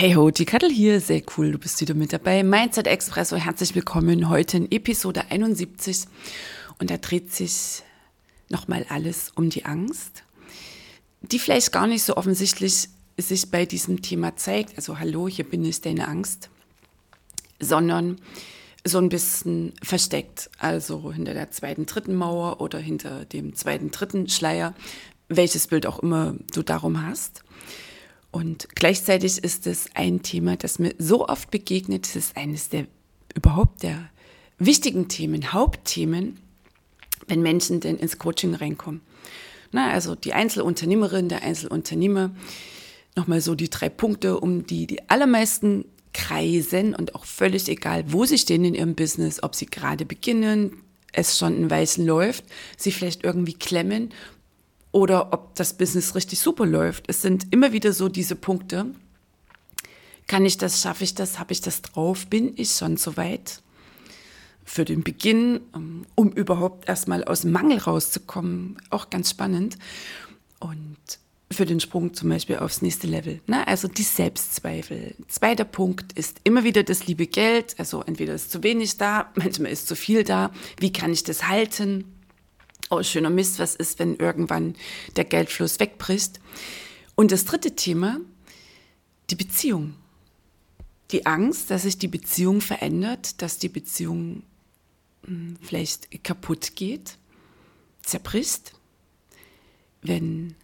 Hey ho, die Kattel hier, sehr cool, du bist wieder mit dabei. Mindset Expresso, herzlich willkommen heute in Episode 71 und da dreht sich nochmal alles um die Angst, die vielleicht gar nicht so offensichtlich sich bei diesem Thema zeigt, also hallo, hier bin ich deine Angst, sondern so ein bisschen versteckt, also hinter der zweiten, dritten Mauer oder hinter dem zweiten, dritten Schleier, welches Bild auch immer du darum hast. Und gleichzeitig ist es ein Thema, das mir so oft begegnet. Es ist eines der überhaupt der wichtigen Themen, Hauptthemen, wenn Menschen denn ins Coaching reinkommen. Na, also die Einzelunternehmerin, der Einzelunternehmer, nochmal so die drei Punkte, um die die allermeisten kreisen und auch völlig egal, wo sie stehen in ihrem Business, ob sie gerade beginnen, es schon in Weißen läuft, sie vielleicht irgendwie klemmen oder ob das Business richtig super läuft. Es sind immer wieder so diese Punkte. Kann ich das, schaffe ich das, habe ich das drauf, bin ich schon so weit für den Beginn, ähm, um überhaupt erstmal aus dem Mangel rauszukommen, auch ganz spannend. Und für den Sprung zum Beispiel aufs nächste Level. Ne? Also die Selbstzweifel. Zweiter Punkt ist immer wieder das liebe Geld. Also entweder ist zu wenig da, manchmal ist zu viel da. Wie kann ich das halten? Oh, schöner Mist, was ist, wenn irgendwann der Geldfluss wegbricht? Und das dritte Thema, die Beziehung. Die Angst, dass sich die Beziehung verändert, dass die Beziehung hm, vielleicht kaputt geht, zerbricht, wenn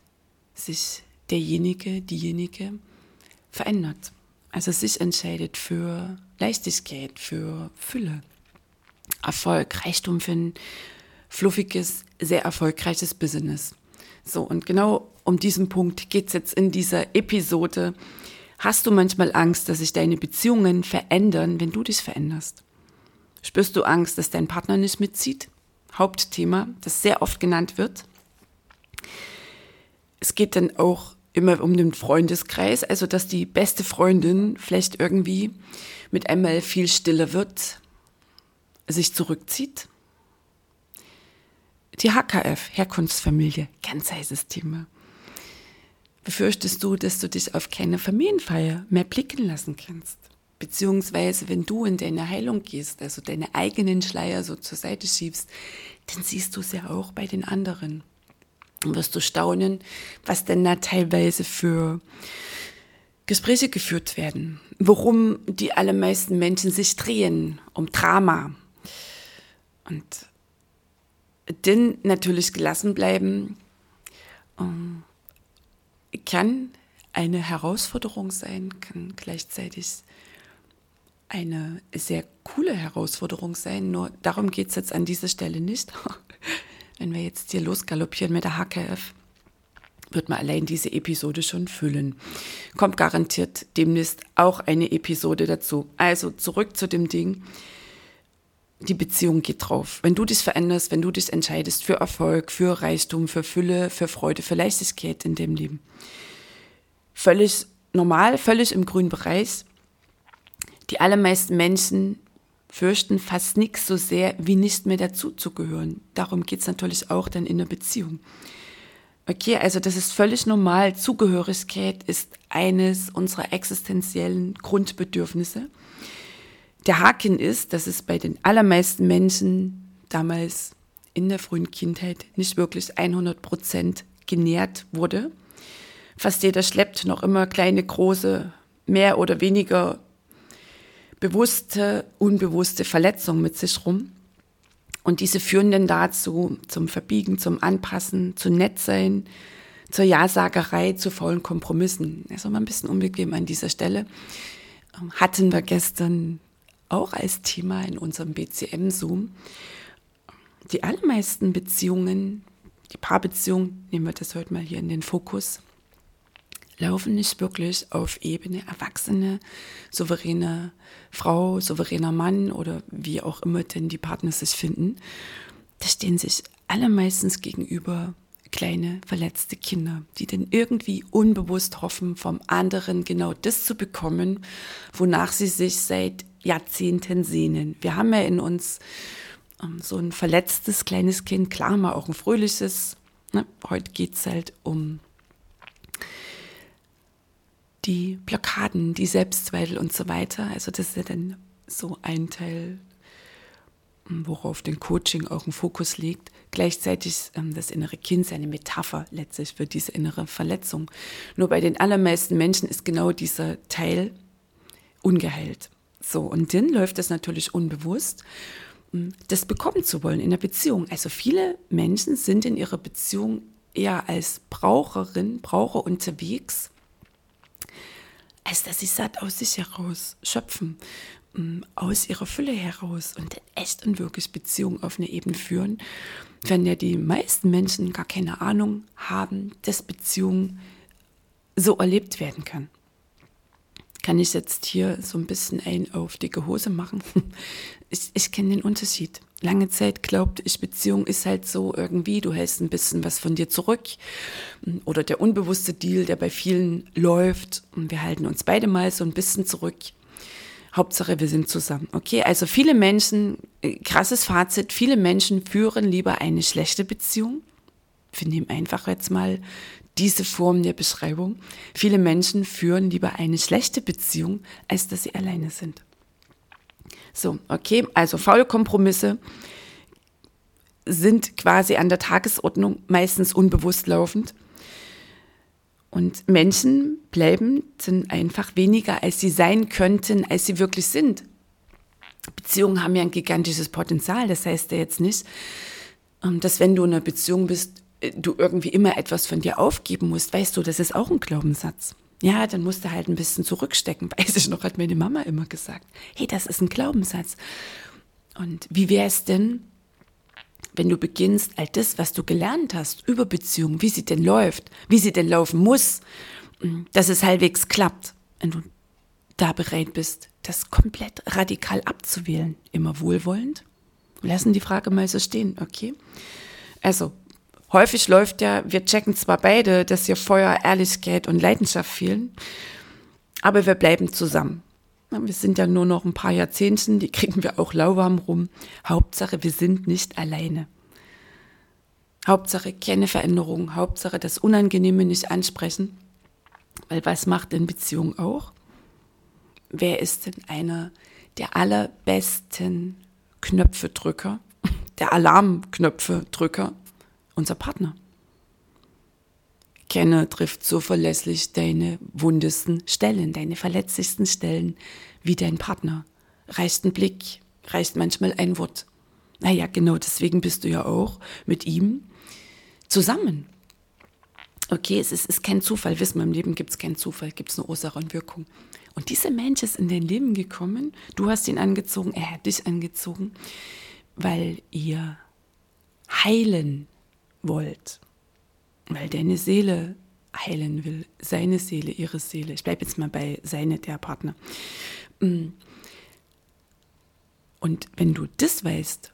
sich derjenige, diejenige verändert. Also sich entscheidet für Leichtigkeit, für Fülle, Erfolg, Reichtum, für ein fluffiges, sehr erfolgreiches Business. So, und genau um diesen Punkt geht es jetzt in dieser Episode. Hast du manchmal Angst, dass sich deine Beziehungen verändern, wenn du dich veränderst? Spürst du Angst, dass dein Partner nicht mitzieht? Hauptthema, das sehr oft genannt wird. Es geht dann auch immer um den Freundeskreis, also dass die beste Freundin vielleicht irgendwie mit einmal viel stiller wird, sich zurückzieht die HKF, Herkunftsfamilie, ganz heißes Thema. Befürchtest du, dass du dich auf keine Familienfeier mehr blicken lassen kannst? Beziehungsweise, wenn du in deine Heilung gehst, also deine eigenen Schleier so zur Seite schiebst, dann siehst du es ja auch bei den anderen. Und wirst du staunen, was denn da teilweise für Gespräche geführt werden. Worum die allermeisten Menschen sich drehen, um Drama. Und denn natürlich gelassen bleiben ähm, kann eine Herausforderung sein, kann gleichzeitig eine sehr coole Herausforderung sein. Nur darum geht es jetzt an dieser Stelle nicht. Wenn wir jetzt hier losgaloppieren mit der HKF, wird man allein diese Episode schon füllen. Kommt garantiert demnächst auch eine Episode dazu. Also zurück zu dem Ding die Beziehung geht drauf. Wenn du dich veränderst, wenn du dich entscheidest für Erfolg, für Reichtum, für Fülle, für Freude, für Leichtigkeit in dem Leben. Völlig normal, völlig im grünen Bereich. Die allermeisten Menschen fürchten fast nichts so sehr, wie nicht mehr dazuzugehören. Darum geht es natürlich auch dann in der Beziehung. Okay, also das ist völlig normal. Zugehörigkeit ist eines unserer existenziellen Grundbedürfnisse. Der Haken ist, dass es bei den allermeisten Menschen damals in der frühen Kindheit nicht wirklich 100 Prozent genährt wurde. Fast jeder schleppt noch immer kleine, große, mehr oder weniger bewusste, unbewusste Verletzungen mit sich rum. Und diese führen dann dazu, zum Verbiegen, zum Anpassen, zu nett sein, zur Ja-Sagerei, zu faulen Kompromissen. Also mal ein bisschen unbequem an dieser Stelle. Hatten wir gestern auch als Thema in unserem BCM-Zoom. die allermeisten Beziehungen, die Paarbeziehungen, nehmen wir das heute mal hier in den Fokus, laufen nicht wirklich auf Ebene erwachsene, souveräne Frau, souveräner Mann oder wie auch immer denn die Partner sich finden. Da stehen sich alle meistens gegenüber kleine verletzte Kinder, die dann irgendwie unbewusst hoffen, vom anderen genau das zu bekommen, wonach sie sich seit Jahrzehnten sehnen. Wir haben ja in uns ähm, so ein verletztes kleines Kind, klar mal auch ein fröhliches. Ne? Heute geht es halt um die Blockaden, die Selbstzweifel und so weiter. Also das ist ja dann so ein Teil, worauf den Coaching auch einen Fokus legt. Gleichzeitig ähm, das innere Kind eine Metapher letztlich für diese innere Verletzung. Nur bei den allermeisten Menschen ist genau dieser Teil ungeheilt. So, und dann läuft das natürlich unbewusst, das bekommen zu wollen in der Beziehung. Also viele Menschen sind in ihrer Beziehung eher als Braucherin, Braucher unterwegs als dass sie satt aus sich heraus schöpfen, mm, aus ihrer Fülle heraus und echt und wirklich Beziehungen auf eine Ebene führen, wenn ja die meisten Menschen gar keine Ahnung haben, dass Beziehungen so erlebt werden kann. Kann ich jetzt hier so ein bisschen ein auf dicke Hose machen? Ich, ich kenne den Unterschied lange Zeit glaubte ich, Beziehung ist halt so irgendwie, du hältst ein bisschen was von dir zurück. Oder der unbewusste Deal, der bei vielen läuft. Und wir halten uns beide mal so ein bisschen zurück. Hauptsache, wir sind zusammen. Okay, also viele Menschen, äh, krasses Fazit, viele Menschen führen lieber eine schlechte Beziehung. Wir nehmen einfach jetzt mal diese Form der Beschreibung. Viele Menschen führen lieber eine schlechte Beziehung, als dass sie alleine sind. So, okay, also faule Kompromisse sind quasi an der Tagesordnung meistens unbewusst laufend. Und Menschen bleiben sind einfach weniger, als sie sein könnten, als sie wirklich sind. Beziehungen haben ja ein gigantisches Potenzial. Das heißt ja jetzt nicht, ähm, dass wenn du in einer Beziehung bist, du irgendwie immer etwas von dir aufgeben musst. Weißt du, das ist auch ein Glaubenssatz. Ja, dann musst du halt ein bisschen zurückstecken. Weiß ich noch, hat meine Mama immer gesagt. Hey, das ist ein Glaubenssatz. Und wie wäre es denn, wenn du beginnst, all das, was du gelernt hast über Beziehungen, wie sie denn läuft, wie sie denn laufen muss, dass es halbwegs klappt, wenn du da bereit bist, das komplett radikal abzuwählen, immer wohlwollend? Lassen die Frage mal so stehen, okay? Also, häufig läuft ja, wir checken zwar beide, dass hier Feuer, Ehrlichkeit und Leidenschaft fehlen, aber wir bleiben zusammen. Wir sind ja nur noch ein paar Jahrzehnten, die kriegen wir auch lauwarm rum. Hauptsache, wir sind nicht alleine. Hauptsache keine Veränderung, Hauptsache das Unangenehme nicht ansprechen. Weil was macht denn Beziehung auch? Wer ist denn einer der allerbesten Knöpfedrücker, der Alarmknöpfedrücker unser Partner. Kenne trifft so verlässlich deine wundesten Stellen, deine verletzlichsten Stellen wie dein Partner. Reicht ein Blick, reicht manchmal ein Wort. Naja, genau deswegen bist du ja auch mit ihm zusammen. Okay, es ist, ist kein Zufall. Wissen wir, im Leben gibt es keinen Zufall, gibt es nur Ursache und Wirkung. Und dieser Mensch ist in dein Leben gekommen, du hast ihn angezogen, er hat dich angezogen, weil ihr heilen wollt, weil deine Seele heilen will, seine Seele, ihre Seele. Ich bleibe jetzt mal bei seine, der Partner. Mm. Und wenn du das weißt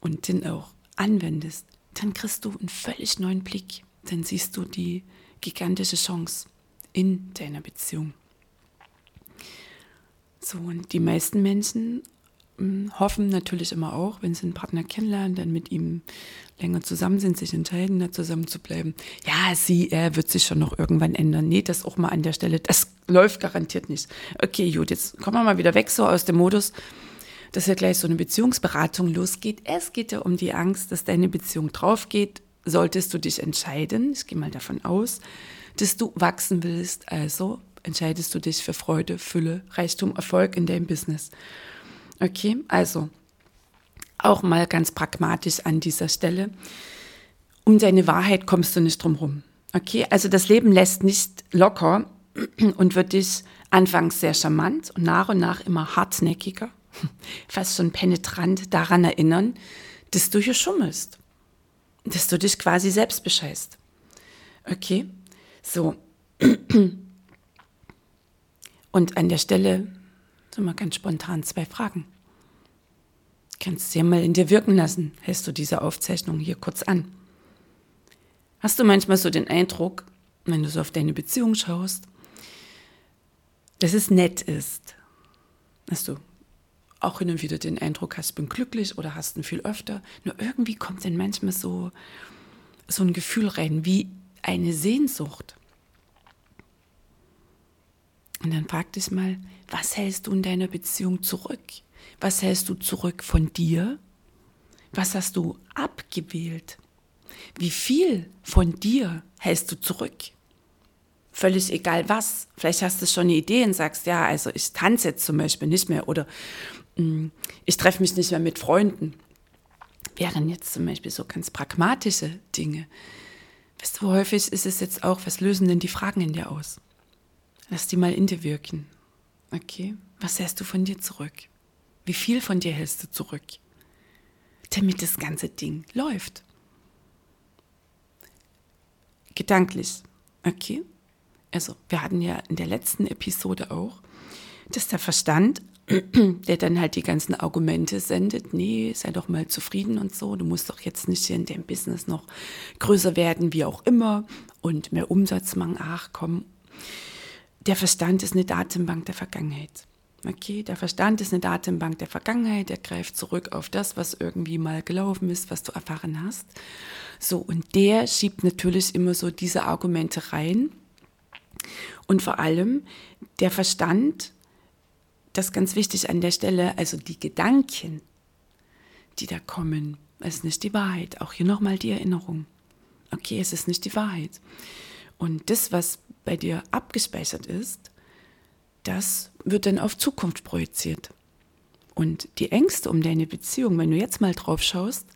und den auch anwendest, dann kriegst du einen völlig neuen Blick. Dann siehst du die gigantische Chance in deiner Beziehung. So, und die meisten Menschen hoffen natürlich immer auch, wenn sie einen Partner kennenlernen, dann mit ihm länger zusammen sind, sich entscheiden, da zusammen zu bleiben. Ja, sie, er wird sich schon noch irgendwann ändern. Nee, das auch mal an der Stelle, das läuft garantiert nicht. Okay, gut, jetzt kommen wir mal wieder weg so aus dem Modus, dass ja gleich so eine Beziehungsberatung losgeht. Es geht ja um die Angst, dass deine Beziehung drauf geht. Solltest du dich entscheiden, ich gehe mal davon aus, dass du wachsen willst, also entscheidest du dich für Freude, Fülle, Reichtum, Erfolg in deinem Business. Okay, also auch mal ganz pragmatisch an dieser Stelle. Um deine Wahrheit kommst du nicht drum rum. Okay, also das Leben lässt nicht locker und wird dich anfangs sehr charmant und nach und nach immer hartnäckiger, fast schon penetrant daran erinnern, dass du hier schummelst, dass du dich quasi selbst bescheißt. Okay, so. Und an der Stelle, so mal ganz spontan zwei Fragen. Kannst du ja mal in dir wirken lassen, hältst du diese Aufzeichnung hier kurz an. Hast du manchmal so den Eindruck, wenn du so auf deine Beziehung schaust, dass es nett ist, dass du auch hin und wieder den Eindruck hast, bin glücklich oder hast ihn viel öfter. Nur irgendwie kommt dann manchmal so, so ein Gefühl rein, wie eine Sehnsucht. Und dann frag dich mal, was hältst du in deiner Beziehung zurück? Was hältst du zurück von dir? Was hast du abgewählt? Wie viel von dir hältst du zurück? Völlig egal was. Vielleicht hast du schon eine Idee und sagst, ja, also ich tanze jetzt zum Beispiel nicht mehr oder mm, ich treffe mich nicht mehr mit Freunden. Wären jetzt zum Beispiel so ganz pragmatische Dinge. Weißt du, häufig ist es jetzt auch, was lösen denn die Fragen in dir aus? Lass die mal in dir wirken. Okay? Was hältst du von dir zurück? Wie viel von dir hältst du zurück? Damit das ganze Ding läuft. Gedanklich. Okay? Also, wir hatten ja in der letzten Episode auch, dass der Verstand, der dann halt die ganzen Argumente sendet, nee, sei doch mal zufrieden und so, du musst doch jetzt nicht in dem Business noch größer werden, wie auch immer, und mehr Umsatz machen, ach komm. Der Verstand ist eine Datenbank der Vergangenheit. Okay, der Verstand ist eine Datenbank der Vergangenheit, der greift zurück auf das, was irgendwie mal gelaufen ist, was du erfahren hast. So, und der schiebt natürlich immer so diese Argumente rein. Und vor allem der Verstand, das ist ganz wichtig an der Stelle, also die Gedanken, die da kommen, ist nicht die Wahrheit. Auch hier nochmal die Erinnerung. Okay, es ist nicht die Wahrheit. Und das, was bei dir abgespeichert ist, das wird dann auf Zukunft projiziert. Und die Ängste um deine Beziehung, wenn du jetzt mal drauf schaust,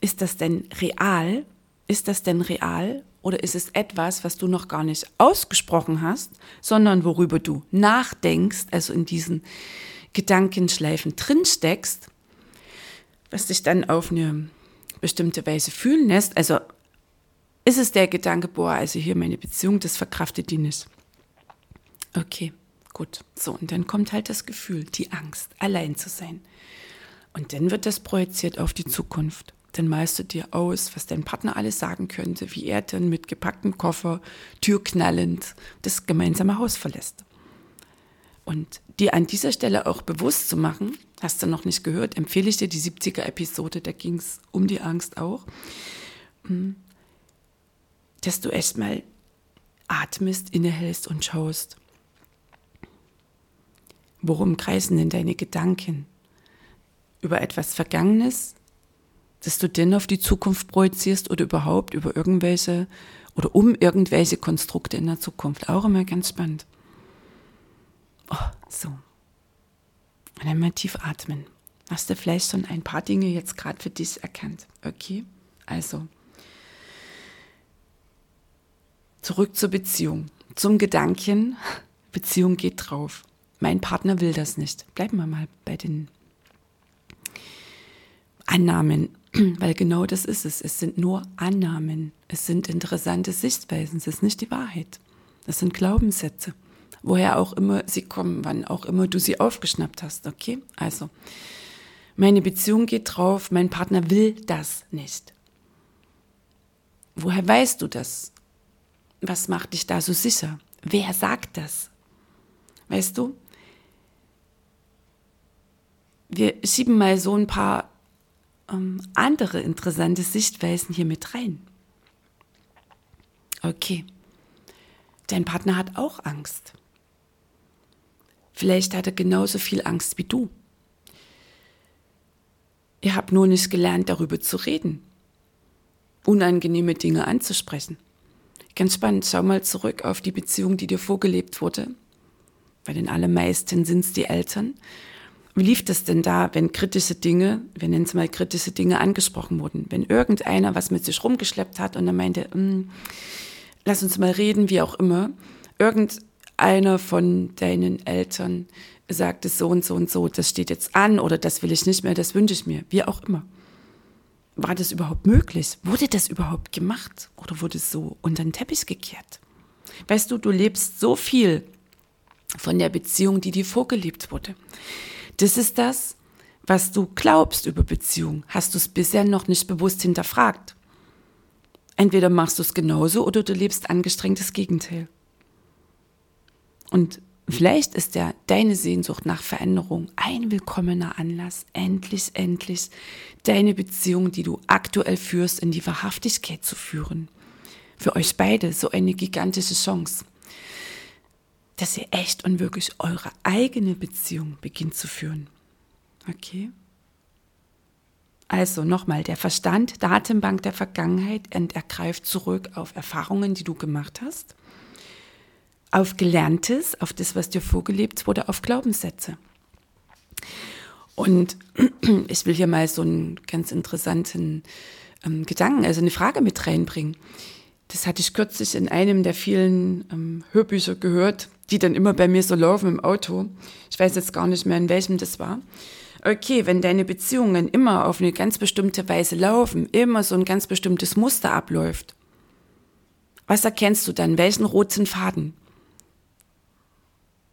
ist das denn real? Ist das denn real? Oder ist es etwas, was du noch gar nicht ausgesprochen hast, sondern worüber du nachdenkst, also in diesen Gedankenschleifen drinsteckst, was dich dann auf eine bestimmte Weise fühlen lässt? Also ist es der Gedanke, boah, also hier meine Beziehung, das verkraftet die nicht. Okay. Gut, so, und dann kommt halt das Gefühl, die Angst, allein zu sein. Und dann wird das projiziert auf die Zukunft. Dann malst du dir aus, was dein Partner alles sagen könnte, wie er dann mit gepacktem Koffer, türknallend, das gemeinsame Haus verlässt. Und dir an dieser Stelle auch bewusst zu machen, hast du noch nicht gehört, empfehle ich dir die 70er-Episode, da ging es um die Angst auch, hm, dass du erstmal atmest, innehältst und schaust, Worum kreisen denn deine Gedanken? Über etwas Vergangenes, das du denn auf die Zukunft projizierst oder überhaupt über irgendwelche oder um irgendwelche Konstrukte in der Zukunft? Auch immer ganz spannend. Oh, so. Und einmal tief atmen. Hast du vielleicht schon ein paar Dinge jetzt gerade für dich erkannt? Okay, also zurück zur Beziehung, zum Gedanken, Beziehung geht drauf mein Partner will das nicht. Bleiben wir mal bei den Annahmen, weil genau das ist es. Es sind nur Annahmen. Es sind interessante Sichtweisen. Es ist nicht die Wahrheit. Das sind Glaubenssätze. Woher auch immer sie kommen, wann auch immer du sie aufgeschnappt hast. Okay? Also, meine Beziehung geht drauf, mein Partner will das nicht. Woher weißt du das? Was macht dich da so sicher? Wer sagt das? Weißt du? wir schieben mal so ein paar ähm, andere interessante Sichtweisen hier mit rein. Okay, dein Partner hat auch Angst. Vielleicht hat er genauso viel Angst wie du. Ihr habt nur nicht gelernt, darüber zu reden, unangenehme Dinge anzusprechen. Ganz spannend, schau mal zurück auf die Beziehung, die dir vorgelebt wurde. Bei den allermeisten sind es die Eltern. Wie lief das denn da, wenn kritische Dinge, wir nennen es mal kritische Dinge, angesprochen wurden? Wenn irgendeiner was mit sich rumgeschleppt hat und dann meinte, hm, lass uns mal reden, wie auch immer, irgendeiner von deinen Eltern sagte so und so und so, das steht jetzt an oder das will ich nicht mehr, das wünsche ich mir, wie auch immer. War das überhaupt möglich? Wurde das überhaupt gemacht? Oder wurde es so unter den Teppich gekehrt? Weißt du, du lebst so viel von der Beziehung, die dir vorgelebt wurde. Das ist das, was du glaubst über Beziehung. Hast du es bisher noch nicht bewusst hinterfragt? Entweder machst du es genauso oder du lebst angestrengtes Gegenteil. Und vielleicht ist ja deine Sehnsucht nach Veränderung ein willkommener Anlass, endlich, endlich deine Beziehung, die du aktuell führst, in die Wahrhaftigkeit zu führen. Für euch beide so eine gigantische Chance, dass ihr echt und wirklich eure eigene Beziehung beginnt zu führen. Okay? Also nochmal, der Verstand, Datenbank der Vergangenheit, und er greift zurück auf Erfahrungen, die du gemacht hast, auf Gelerntes, auf das, was dir vorgelebt wurde, auf Glaubenssätze. Und ich will hier mal so einen ganz interessanten ähm, Gedanken, also eine Frage mit reinbringen. Das hatte ich kürzlich in einem der vielen ähm, Hörbücher gehört, die dann immer bei mir so laufen im Auto. Ich weiß jetzt gar nicht mehr, in welchem das war okay, wenn deine Beziehungen immer auf eine ganz bestimmte Weise laufen, immer so ein ganz bestimmtes Muster abläuft, was erkennst du dann? Welchen roten Faden?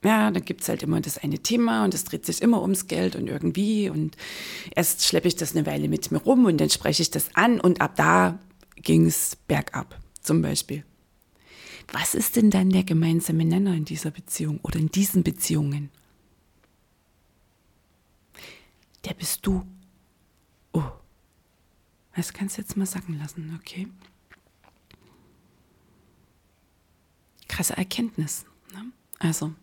Ja, dann gibt's halt immer das eine Thema und es dreht sich immer ums Geld und irgendwie und erst schleppe ich das eine Weile mit mir rum und dann spreche ich das an und ab da ging's bergab, zum Beispiel. Was ist denn dann der gemeinsame Nenner in dieser Beziehung oder in diesen Beziehungen? der bist du. Oh, das kannst du jetzt mal sacken lassen, okay? Krasse Erkenntnis. Ne? Also,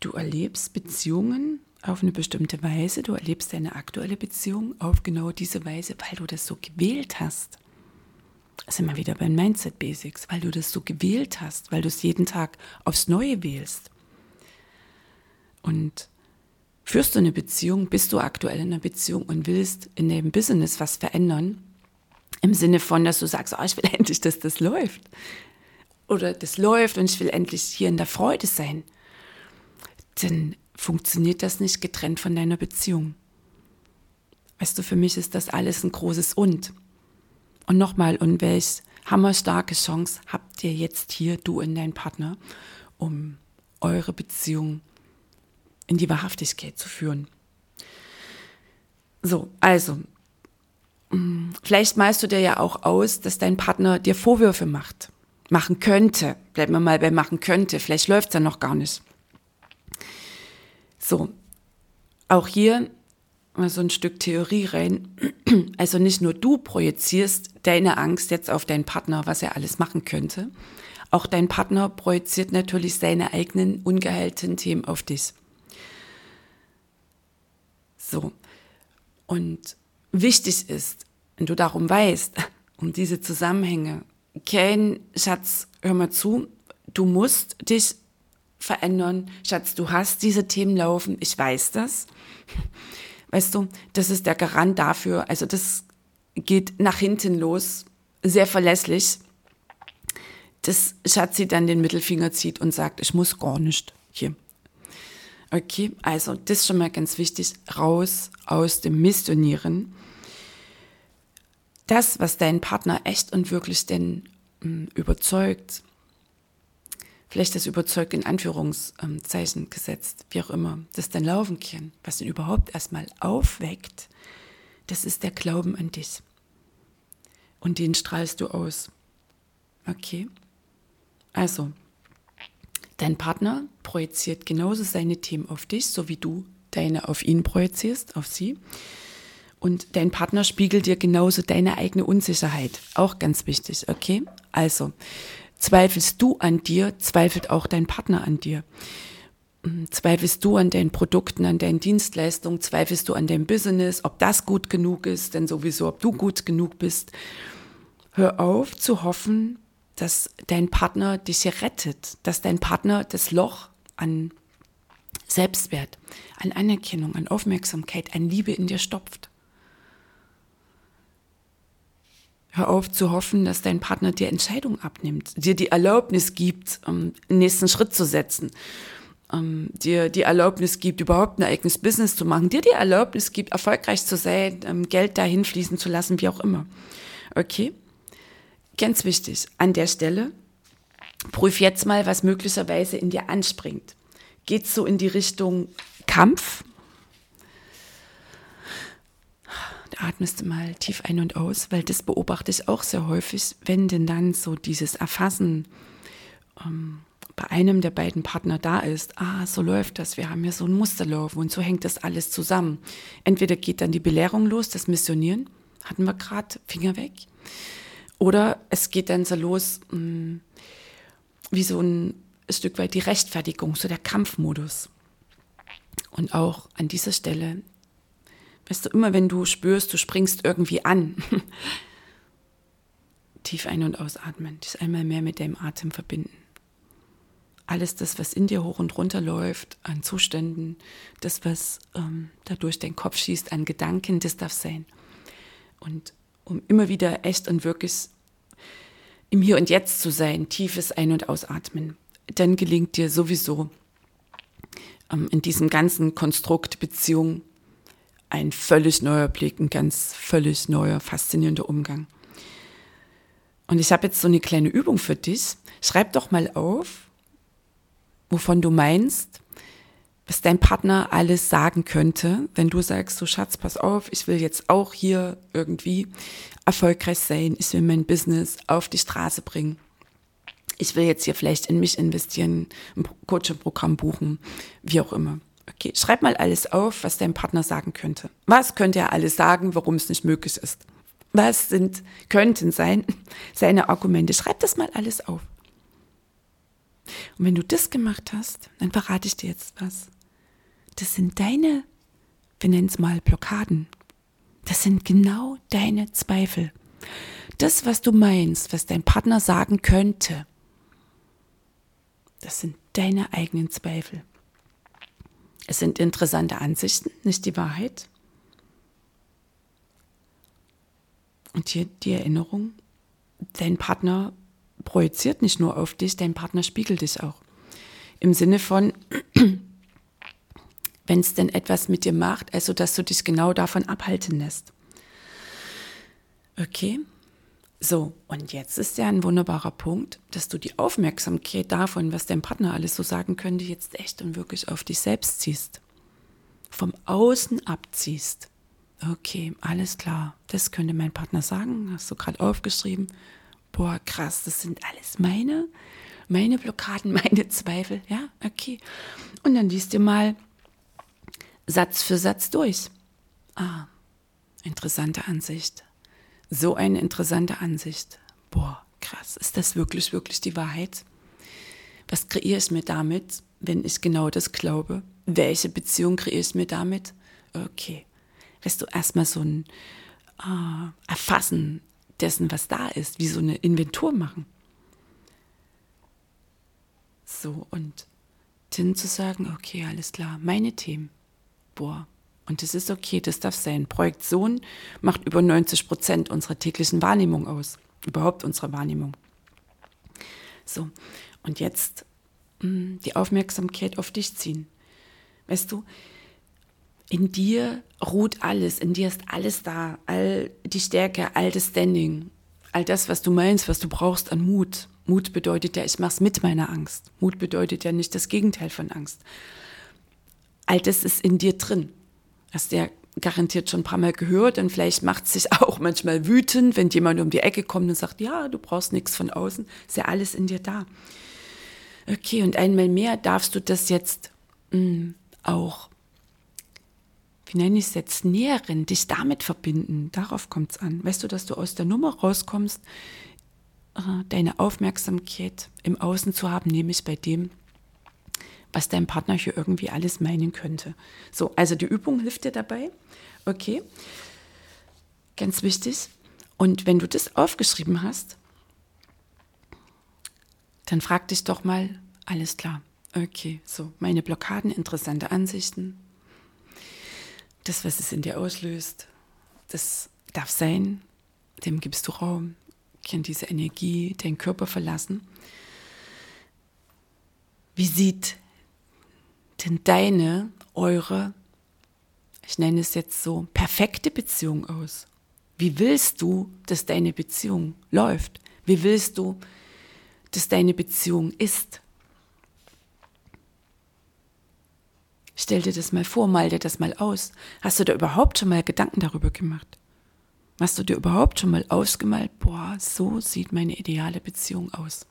du erlebst Beziehungen auf eine bestimmte Weise, du erlebst deine aktuelle Beziehung auf genau diese Weise, weil du das so gewählt hast. Das sind wir wieder bei Mindset Basics, weil du das so gewählt hast, weil du es jeden Tag aufs Neue wählst. Und Führst du eine Beziehung, bist du aktuell in einer Beziehung und willst in dem Business was verändern, im Sinne von, dass du sagst, oh, ich will endlich, dass das läuft. Oder das läuft und ich will endlich hier in der Freude sein. Dann funktioniert das nicht getrennt von deiner Beziehung. Weißt du, für mich ist das alles ein großes Und. Und nochmal, und welch hammerstarke Chance habt ihr jetzt hier, du und dein Partner, um eure Beziehung in die Wahrhaftigkeit zu führen. So, also, mm, vielleicht malst du dir ja auch aus, dass dein Partner dir Vorwürfe macht. Machen könnte. Bleiben wir mal bei machen könnte. Vielleicht läuft es ja noch gar nicht. So, auch hier mal so ein Stück Theorie rein. Also nicht nur du projizierst deine Angst jetzt auf deinen Partner, was er alles machen könnte. Auch dein Partner projiziert natürlich seine eigenen ungeheilten Themen auf dich. So. Und wichtig ist, wenn du darum weißt, um diese Zusammenhänge, kein Schatz, hör mal zu, du musst dich verändern. Schatz, du hast diese Themen laufen, ich weiß das. Weißt du, das ist der Garant dafür, also das geht nach hinten los, sehr verlässlich, dass Schatzi dann den Mittelfinger zieht und sagt, ich muss gar nicht. Hier, Okay, also das ist schon mal ganz wichtig, raus aus dem Missionieren. Das, was deinen Partner echt und wirklich denn hm, überzeugt, vielleicht das überzeugt in Anführungszeichen gesetzt, wie auch immer, das dann laufen kann, was ihn überhaupt erstmal aufweckt, das ist der Glauben an dich. Und den strahlst du aus. Okay? Also, Dein Partner projiziert genauso seine Themen auf dich, so wie du deine auf ihn projizierst, auf sie. Und dein Partner spiegelt dir genauso deine eigene Unsicherheit. Auch ganz wichtig, okay? Also, zweifelst du an dir, zweifelt auch dein Partner an dir. Hm, zweifelst du an deinen Produkten, an deinen Dienstleistungen, zweifelst du an deinem Business, ob das gut genug ist, denn sowieso, ob du gut genug bist. Hör auf zu hoffen, dass dein Partner dich rettet, dass dein Partner das Loch an Selbstwert, an Anerkennung, an Aufmerksamkeit, an Liebe in dir stopft. Hör auf zu hoffen, dass dein Partner dir Entscheidungen abnimmt, dir die Erlaubnis gibt, um den nächsten Schritt zu setzen. ähm, dir die Erlaubnis gibt, überhaupt ein eigenes Business zu machen, dir die Erlaubnis gibt, erfolgreich zu sein, ähm, Geld dahin fließen zu lassen, wie auch immer. Okay? Ganz wichtig, an der Stelle, prüf jetzt mal, was möglicherweise in dir anspringt. Geht so in die Richtung Kampf? Da atmest mal tief ein und aus, weil das beobachte ich auch sehr häufig, wenn denn dann so dieses Erfassen ähm, bei einem der beiden Partner da ist, ah, so läuft das, wir haben ja so ein Musterlauf und so hängt das alles zusammen. Entweder geht dann die Belehrung los, das Missionieren, hatten wir gerade, Finger weg, oder es geht dann so los, mh, hm, wie so ein Stück weit die Rechtfertigung, so der Kampfmodus. Und auch an dieser Stelle, weißt du, immer wenn du spürst, du springst irgendwie an, tief ein- und ausatmen, dich einmal mehr mit deinem Atem verbinden alles das, was in dir hoch und runter läuft, an Zuständen, das, was ähm, dadurch dein Kopf schießt, an Gedanken, das darf sein. Und um immer wieder echt und wirklich im Hier und Jetzt zu sein, tiefes Ein- und Ausatmen, dann gelingt dir sowieso ähm, in diesem ganzen Konstrukt Beziehung ein völlig neuer Blick, ein ganz völlig neuer, faszinierender Umgang. Und ich habe jetzt so eine kleine Übung für dich. Schreib doch mal auf, wovon du meinst, was dein Partner alles sagen könnte, wenn du sagst, so Schatz, pass auf, ich will jetzt auch hier irgendwie erfolgreich sein, ich will mein Business auf die Straße bringen. Ich will jetzt hier vielleicht in mich investieren, ein Coaching-Programm buchen, wie auch immer. Okay, schreib mal alles auf, was dein Partner sagen könnte. Was könnte er alles sagen, warum es nicht möglich ist? Was sind, könnten sein seine Argumente? Schreib das mal alles auf. Und wenn du das gemacht hast, dann verrate ich dir jetzt was. Das sind deine, wir nennen es mal Blockaden. Das sind genau deine Zweifel. Das, was du meinst, was dein Partner sagen könnte, das sind deine eigenen Zweifel. Es sind interessante Ansichten, nicht die Wahrheit. Und hier die Erinnerung, dein Partner projiziert nicht nur auf dich, dein Partner spiegelt dich auch. Im Sinne von, wenn es denn etwas mit dir macht, also dass du dich genau davon abhalten lässt. Okay? So, und jetzt ist ja ein wunderbarer Punkt, dass du die Aufmerksamkeit davon, was dein Partner alles so sagen könnte, jetzt echt und wirklich auf dich selbst ziehst. Vom Außen abziehst. Okay, alles klar. Das könnte mein Partner sagen. Hast du gerade aufgeschrieben boah, krass, das sind alles meine, meine Blockaden, meine Zweifel. Ja, okay. Und dann liest ihr mal Satz für Satz durch. Ah, interessante Ansicht. So eine interessante Ansicht. Boah, krass. Ist das wirklich, wirklich die Wahrheit? Was kreiere ich mir damit, wenn ich genau das glaube? Welche Beziehung kreiere ich mir damit? Okay. Weißt du, erstmal so ein äh, Erfassen dessen, was da ist, wie so eine Inventur machen. So, und dann zu sagen, okay, alles klar, meine Themen. Boah, und das ist okay, das darf sein. Projekt Sohn macht über 90 Prozent unserer täglichen Wahrnehmung aus. Überhaupt unserer Wahrnehmung. So, und jetzt mh, hm, die Aufmerksamkeit auf dich ziehen. Weißt du, in dir ruht alles, in dir ist alles da, all die Stärke, all das Standing, all das, was du meinst, was du brauchst an Mut. Mut bedeutet ja, ich mach's mit meiner Angst. Mut bedeutet ja nicht das Gegenteil von Angst. All das ist in dir drin. Hast du ja garantiert schon ein paar Mal gehört und vielleicht macht es sich auch manchmal wütend, wenn jemand um die Ecke kommt und sagt, ja, du brauchst nichts von außen, ist ja alles in dir da. Okay, und einmal mehr darfst du das jetzt mh, mm, auch wie nenne ich es jetzt, nähren, dich damit verbinden. Darauf kommt es an. Weißt du, dass du aus der Nummer rauskommst, äh, deine Aufmerksamkeit im Außen zu haben, nämlich bei dem, was dein Partner hier irgendwie alles meinen könnte. So, also die Übung hilft dir dabei. Okay. Ganz wichtig. Und wenn du das aufgeschrieben hast, dann frag dich doch mal, alles klar. Okay, so, meine Blockaden, interessante Ansichten, das, was es in dir auslöst, das darf sein, dem gibst du Raum, kann diese Energie deinen Körper verlassen. Wie sieht denn deine, eure, ich nenne es jetzt so, perfekte Beziehung aus? Wie willst du, dass deine Beziehung läuft? Wie willst du, dass deine Beziehung ist? Stell dir das mal vor, mal dir das mal aus. Hast du da überhaupt schon mal Gedanken darüber gemacht? Hast du dir überhaupt schon mal ausgemalt, boah, so sieht meine ideale Beziehung aus?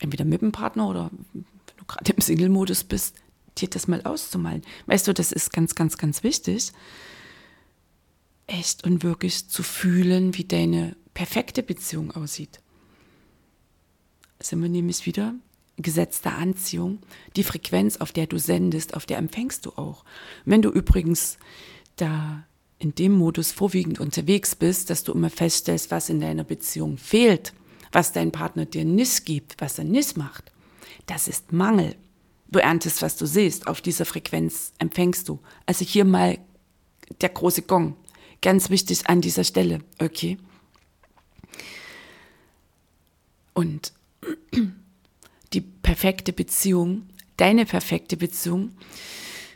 Entweder mit dem Partner oder du gerade im Single-Modus bist, dir das mal auszumalen. Weißt du, das ist ganz, ganz, ganz wichtig, echt und wirklich zu fühlen, wie deine perfekte Beziehung aussieht. Sind wir nämlich wieder Gesetz Anziehung, die Frequenz, auf der du sendest, auf der empfängst du auch. Wenn du übrigens da in dem Modus vorwiegend unterwegs bist, dass du immer feststellst, was in deiner Beziehung fehlt, was dein Partner dir nicht gibt, was er nicht macht, das ist Mangel. Du erntest, was du siehst, auf dieser Frequenz empfängst du. Also hier mal der große Gong. Ganz wichtig an dieser Stelle, okay? Und die perfekte Beziehung, deine perfekte Beziehung,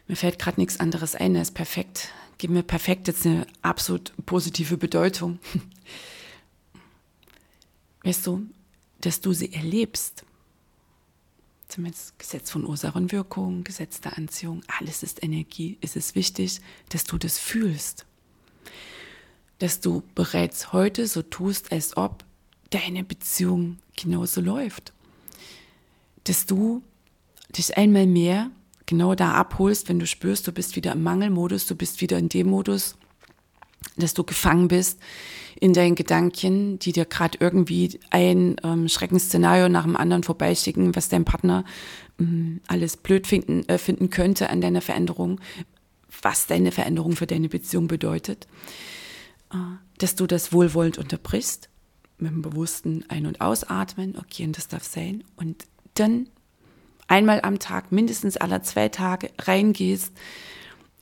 mir fällt gerade nichts anderes ein als perfekt. Gib mir perfekt jetzt eine absolut positive Bedeutung. Weißt du, dass du sie erlebst. Zumindest Gesetz von Ursache und Wirkung, Gesetz der Anziehung, alles ist Energie. Es ist wichtig, dass du das fühlst. Dass du bereits heute so tust, als ob deine Beziehung genauso läuft dass du dich einmal mehr genau da abholst, wenn du spürst, du bist wieder im Mangelmodus, du bist wieder in dem Modus, dass du gefangen bist in deinen Gedanken, die dir gerade irgendwie ein ähm, Schreckensszenario nach dem anderen vorbeischicken, was dein Partner ähm, alles blöd finden, äh, finden könnte an deiner Veränderung, was deine Veränderung für deine Beziehung bedeutet, äh, dass du das wohlwollend unterbrichst, mit dem bewussten Ein- und Ausatmen, okay, und das darf sein, und dann einmal am Tag, mindestens alle zwei Tage reingehst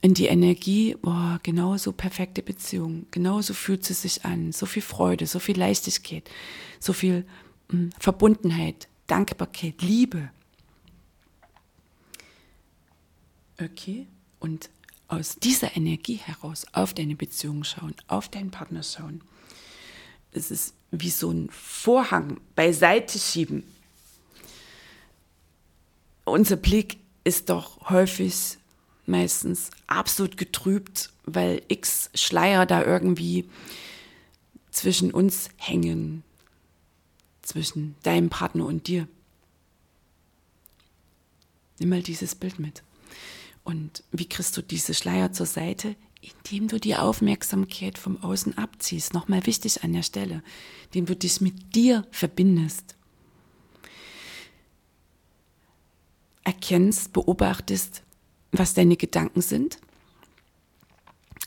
in die Energie, boah, genauso perfekte Beziehung, genauso fühlt sie sich an, so viel Freude, so viel Leichtigkeit, so viel mh, hm, Verbundenheit, Dankbarkeit, Liebe. Okay, und aus dieser Energie heraus auf deine Beziehung schauen, auf deinen Partner schauen. Es ist wie so ein Vorhang beiseite schieben unser Blick ist doch häufig meistens absolut getrübt, weil x Schleier da irgendwie zwischen uns hängen, zwischen deinem Partner und dir. Nimm mal dieses Bild mit. Und wie kriegst du diese Schleier zur Seite? Indem du die Aufmerksamkeit vom Außen abziehst. Nochmal wichtig an der Stelle. Indem du dich mit dir verbindest. erkennst, beobachtest, was deine Gedanken sind.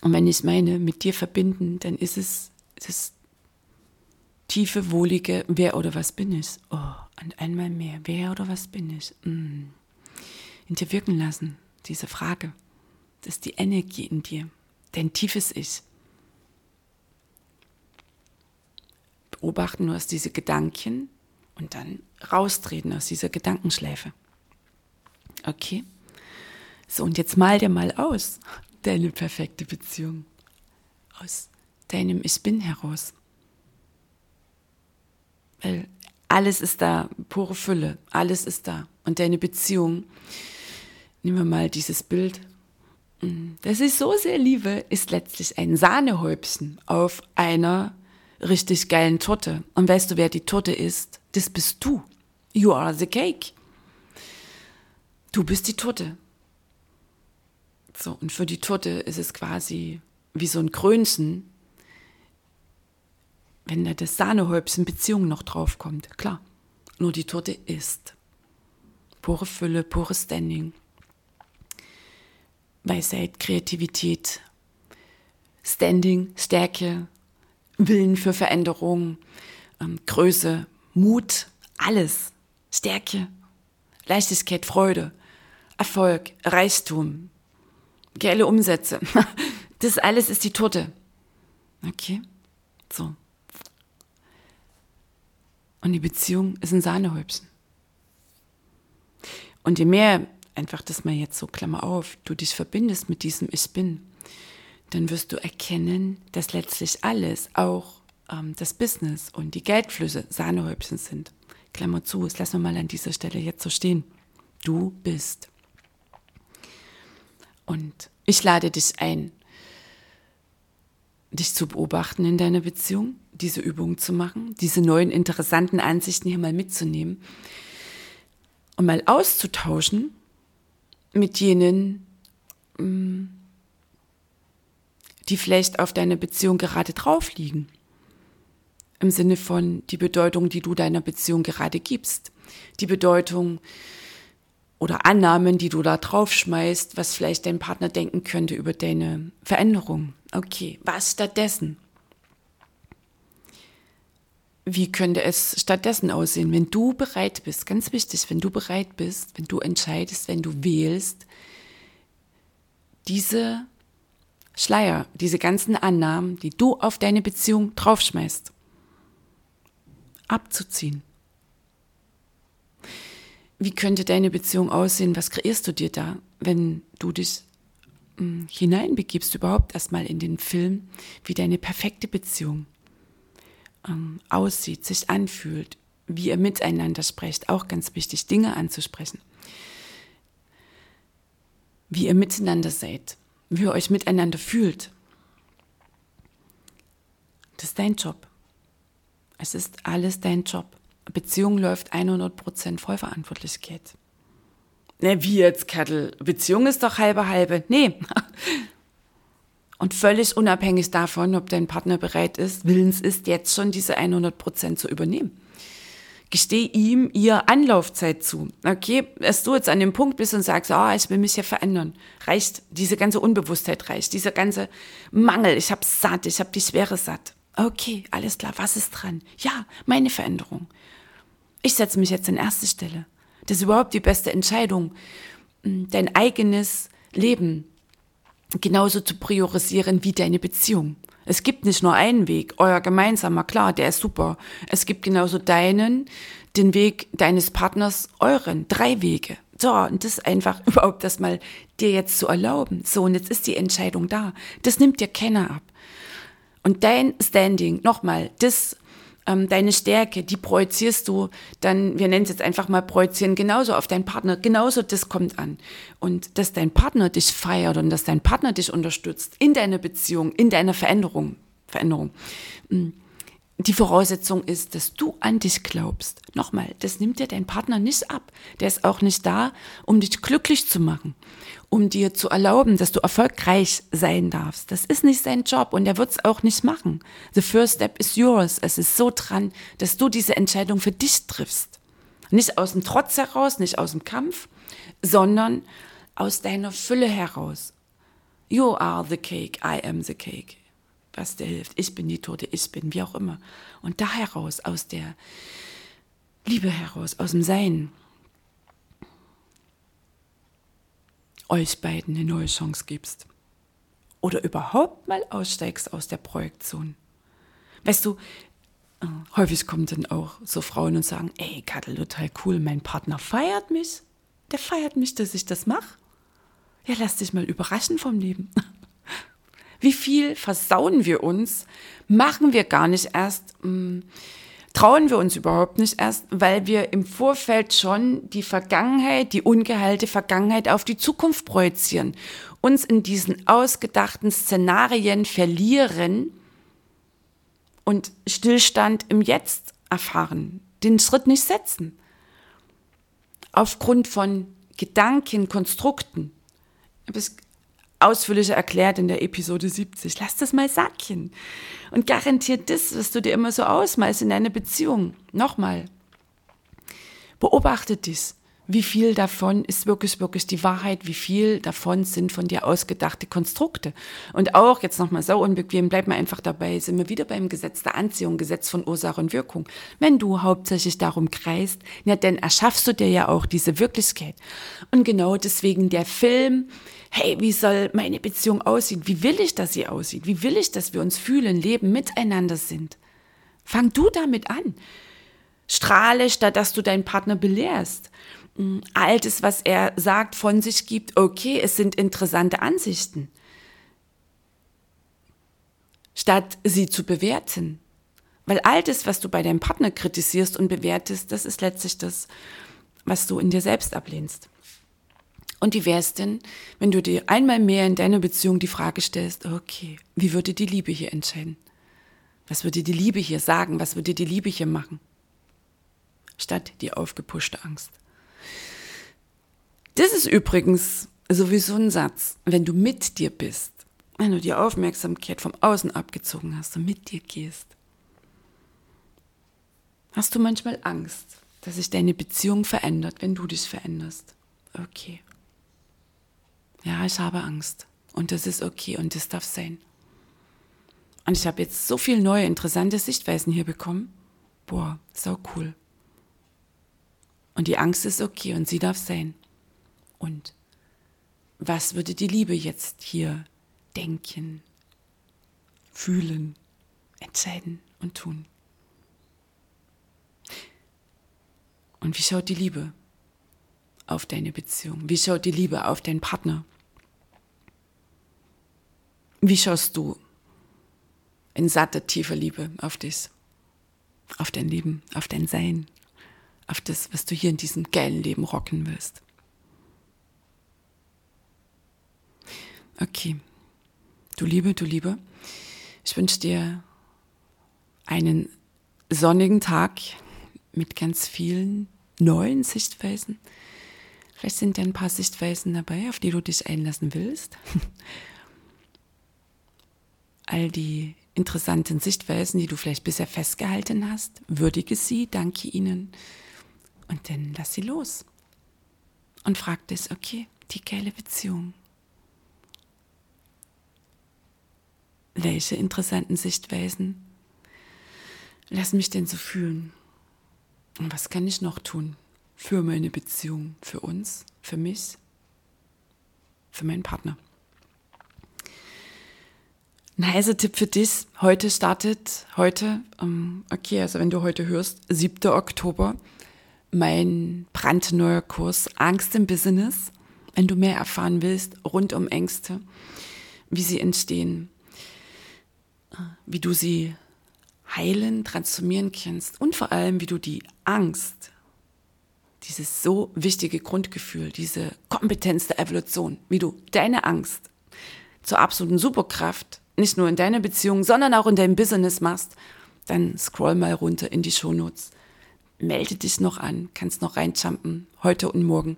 Und wenn ich meine, mit dir verbinden, dann ist es das tiefe, wohlige, wer oder was bin ich? Oh, und einmal mehr, wer oder was bin ich? Mm. In dir wirken lassen, diese Frage. Das ist die Energie in dir, dein tiefes Ich. Beobachten nur aus diese Gedanken und dann raustreten aus dieser Gedankenschläfe. Okay? So, und jetzt mal dir mal aus, deine perfekte Beziehung. Aus deinem Ich Bin heraus. Weil alles ist da, pure Fülle, alles ist da. Und deine Beziehung, nehmen wir mal dieses Bild, mm, das ich so sehr liebe, ist letztlich ein Sahnehäubchen auf einer richtig geilen Torte. Und weißt du, wer die Torte ist? Das bist du. You are the cake. Du bist die Torte. So, und für die Torte ist es quasi wie so ein Krönchen, wenn da das Sahnehäubchen Beziehung noch draufkommt. Klar, nur die Torte ist. Pure Fülle, pures Standing. Weisheit, Kreativität, Standing, Stärke, Willen für Veränderung, ähm, Größe, Mut, alles. Stärke, Leichtigkeit, Freude. Erfolg, Reichtum, geile Umsätze. Das alles ist die Torte. Okay? So. Und die Beziehung ist ein Sahnehäubchen. Und je mehr einfach das mal jetzt so, Klammer auf, du dich verbindest mit diesem Ich bin, dann wirst du erkennen, dass letztlich alles, auch ähm, das Business und die Geldflüsse Sahnehäubchen sind. Klammer zu, das lassen wir mal an dieser Stelle jetzt so stehen. Du bist. Und ich lade dich ein, dich zu beobachten in deiner Beziehung, diese Übung zu machen, diese neuen interessanten Ansichten hier mal mitzunehmen und mal auszutauschen mit jenen, mm, die vielleicht auf deine Beziehung gerade drauf liegen. Im Sinne von die Bedeutung, die du deiner Beziehung gerade gibst. Die Bedeutung oder Annahmen, die du da drauf schmeißt, was vielleicht dein Partner denken könnte über deine Veränderung. Okay, was stattdessen? Wie könnte es stattdessen aussehen, wenn du bereit bist, ganz wichtig, wenn du bereit bist, wenn du entscheidest, wenn du wählst, diese Schleier, diese ganzen Annahmen, die du auf deine Beziehung draufschmeißt, abzuziehen. Wie könnte deine Beziehung aussehen? Was kreierst du dir da, wenn du dich hm, hineinbegibst, überhaupt erstmal in den Film, wie deine perfekte Beziehung ähm, aussieht, sich anfühlt, wie ihr miteinander sprecht, auch ganz wichtig, Dinge anzusprechen. Wie ihr miteinander seid, wie ihr euch miteinander fühlt. Das ist dein Job. Es ist alles dein Job. Beziehung läuft 100% Vollverantwortlichkeit. Ne, wie jetzt, Kettel? Beziehung ist doch halbe halbe. Nee. Und völlig unabhängig davon, ob dein Partner bereit ist, willens ist, jetzt schon diese 100% zu übernehmen. Gesteh ihm ihr Anlaufzeit zu. Okay, dass du jetzt an dem Punkt bist und sagst, ah, oh, ich will mich hier verändern. Reicht, diese ganze Unbewusstheit reicht, dieser ganze Mangel, ich hab's satt, ich hab die Schwere satt. Okay, alles klar, was ist dran? Ja, meine Veränderung. Ich setze mich jetzt in erste Stelle. Das ist überhaupt die beste Entscheidung, dein eigenes Leben genauso zu priorisieren wie deine Beziehung. Es gibt nicht nur einen Weg, euer gemeinsamer, klar, der ist super. Es gibt genauso deinen, den Weg deines Partners, euren, drei Wege. So, und das einfach überhaupt das mal dir jetzt zu erlauben. So, und jetzt ist die Entscheidung da. Das nimmt dir keiner ab. Und dein Standing, nochmal, das ähm, deine Stärke, die projizierst du dann, wir nennen es jetzt einfach mal projizieren, genauso auf deinen Partner, genauso das kommt an. Und dass dein Partner dich feiert und dass dein Partner dich unterstützt in deiner Beziehung, in deiner Veränderung, Veränderung. Mm. Die Voraussetzung ist, dass du an dich glaubst. Nochmal, das nimmt dir dein Partner nicht ab. Der ist auch nicht da, um dich glücklich zu machen um dir zu erlauben, dass du erfolgreich sein darfst. Das ist nicht sein Job und er wird es auch nicht machen. The first step is yours. Es ist so dran, dass du diese Entscheidung für dich triffst. Nicht aus dem Trotz heraus, nicht aus dem Kampf, sondern aus deiner Fülle heraus. You are the cake, I am the cake. Was dir hilft. Ich bin die Tote, ich bin, wie auch immer. Und da heraus, aus der Liebe heraus, aus dem Sein, euch beiden eine neue Chance gibst. Oder überhaupt mal aussteigst aus der Projektion. Weißt du, äh, häufig kommen dann auch so Frauen und sagen, ey, Kattel, total cool, mein Partner feiert mich. Der feiert mich, dass ich das mache. Ja, lass dich mal überraschen vom Leben. Wie viel versauen wir uns, machen wir gar nicht erst. Trauen wir uns überhaupt nicht erst, weil wir im Vorfeld schon die Vergangenheit, die ungeheilte Vergangenheit auf die Zukunft projizieren, uns in diesen ausgedachten Szenarien verlieren und Stillstand im Jetzt erfahren, den Schritt nicht setzen. Aufgrund von Gedanken, Konstrukten. Ich habe es ausführlicher erklärt in der Episode 70. Lass das mal sacken. Und garantiert das, was du dir immer so ausmalst in deiner Beziehung. Nochmal. Beobachte dies. Wie viel davon ist wirklich, wirklich die Wahrheit? Wie viel davon sind von dir ausgedachte Konstrukte? Und auch, jetzt nochmal so unbequem, bleib mal einfach dabei, sind wir wieder beim Gesetz der Anziehung, Gesetz von Ursache und Wirkung. Wenn du hauptsächlich darum kreist, ja, dann erschaffst du dir ja auch diese Wirklichkeit. Und genau deswegen der Film, hey, wie soll meine Beziehung aussehen? Wie will ich, dass sie aussieht? Wie will ich, dass wir uns fühlen, leben, miteinander sind? Fang du damit an. Strahle, statt dass du deinen Partner belehrst. all das, was er sagt, von sich gibt, okay, es sind interessante Ansichten, statt sie zu bewerten. Weil all das, was du bei deinem Partner kritisierst und bewertest, das ist letztlich das, was du in dir selbst ablehnst. Und wie wäre es denn, wenn du dir einmal mehr in deiner Beziehung die Frage stellst, okay, wie würde die Liebe hier entscheiden? Was würde die Liebe hier sagen? Was würde die Liebe hier machen? Statt die aufgepuschte Angst. Das ist übrigens sowieso ein Satz, wenn du mit dir bist, wenn du die Aufmerksamkeit vom Außen abgezogen hast und mit dir gehst. Hast du manchmal Angst, dass sich deine Beziehung verändert, wenn du dich veränderst? Okay. Ja, ich habe Angst. Und das ist okay und das darf sein. Und ich habe jetzt so viel neue, interessante Sichtweisen hier bekommen. Boah, so cool. Und die Angst ist okay und sie darf sein. Und was würde die Liebe jetzt hier denken, fühlen, entscheiden und tun? Und wie schaut die Liebe auf deine Beziehung? Wie schaut die Liebe auf deinen Partner? Wie schaust du in satter, tiefer Liebe auf dich, auf dein Leben, auf dein Sein, auf das, was du hier in diesem geilen Leben rocken willst? Okay, du Liebe, du Liebe, ich wünsche dir einen sonnigen Tag mit ganz vielen neuen Sichtweisen. Vielleicht sind ja ein paar Sichtweisen dabei, auf die du dich einlassen willst. All die interessanten Sichtweisen, die du vielleicht bisher festgehalten hast, würdige sie, danke ihnen und dann lass sie los. Und frag dich, okay, die geile Beziehung. Welche interessanten Sichtweisen lassen mich denn so fühlen? Und was kann ich noch tun für meine Beziehung, für uns, für mich, für meinen Partner? Ein heißer Tipp für dich. Heute startet, heute, ähm, okay, also wenn du heute hörst, 7. Oktober, mein brandneuer Kurs Angst im Business. Wenn du mehr erfahren willst rund um Ängste, wie sie entstehen, wie du sie heilen, transformieren kannst und vor allem, wie du die Angst, dieses so wichtige Grundgefühl, diese Kompetenz der Evolution, wie du deine Angst zur absoluten Superkraft nicht nur in deiner Beziehung, sondern auch in deinem Business machst, dann scroll mal runter in die Shownotes. Melde dich noch an, kannst noch reinjumpen, heute und morgen.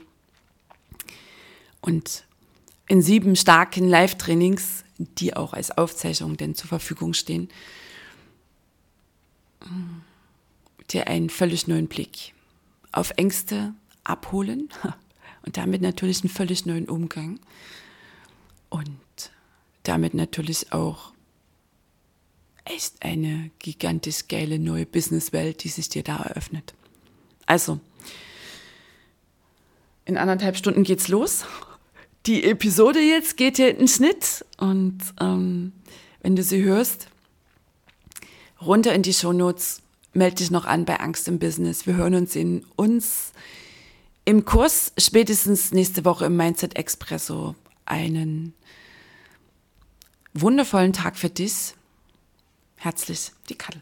Und in sieben starken Live-Trainings, die auch als Aufzeichnung denn zur Verfügung stehen, dir einen völlig neuen Blick auf Ängste abholen und damit natürlich einen völlig neuen Umgang und damit natürlich auch echt eine gigantisch geile neue Businesswelt, die sich dir da eröffnet. Also, in anderthalb Stunden geht's los. Die Episode jetzt geht hier in den Schnitt und ähm, wenn du sie hörst, runter in die Shownotes, melde dich noch an bei Angst im Business. Wir hören uns in uns im Kurs, spätestens nächste Woche im Mindset Expresso. Einen wundervollen Tag für dich. Herzlich, die Kattel.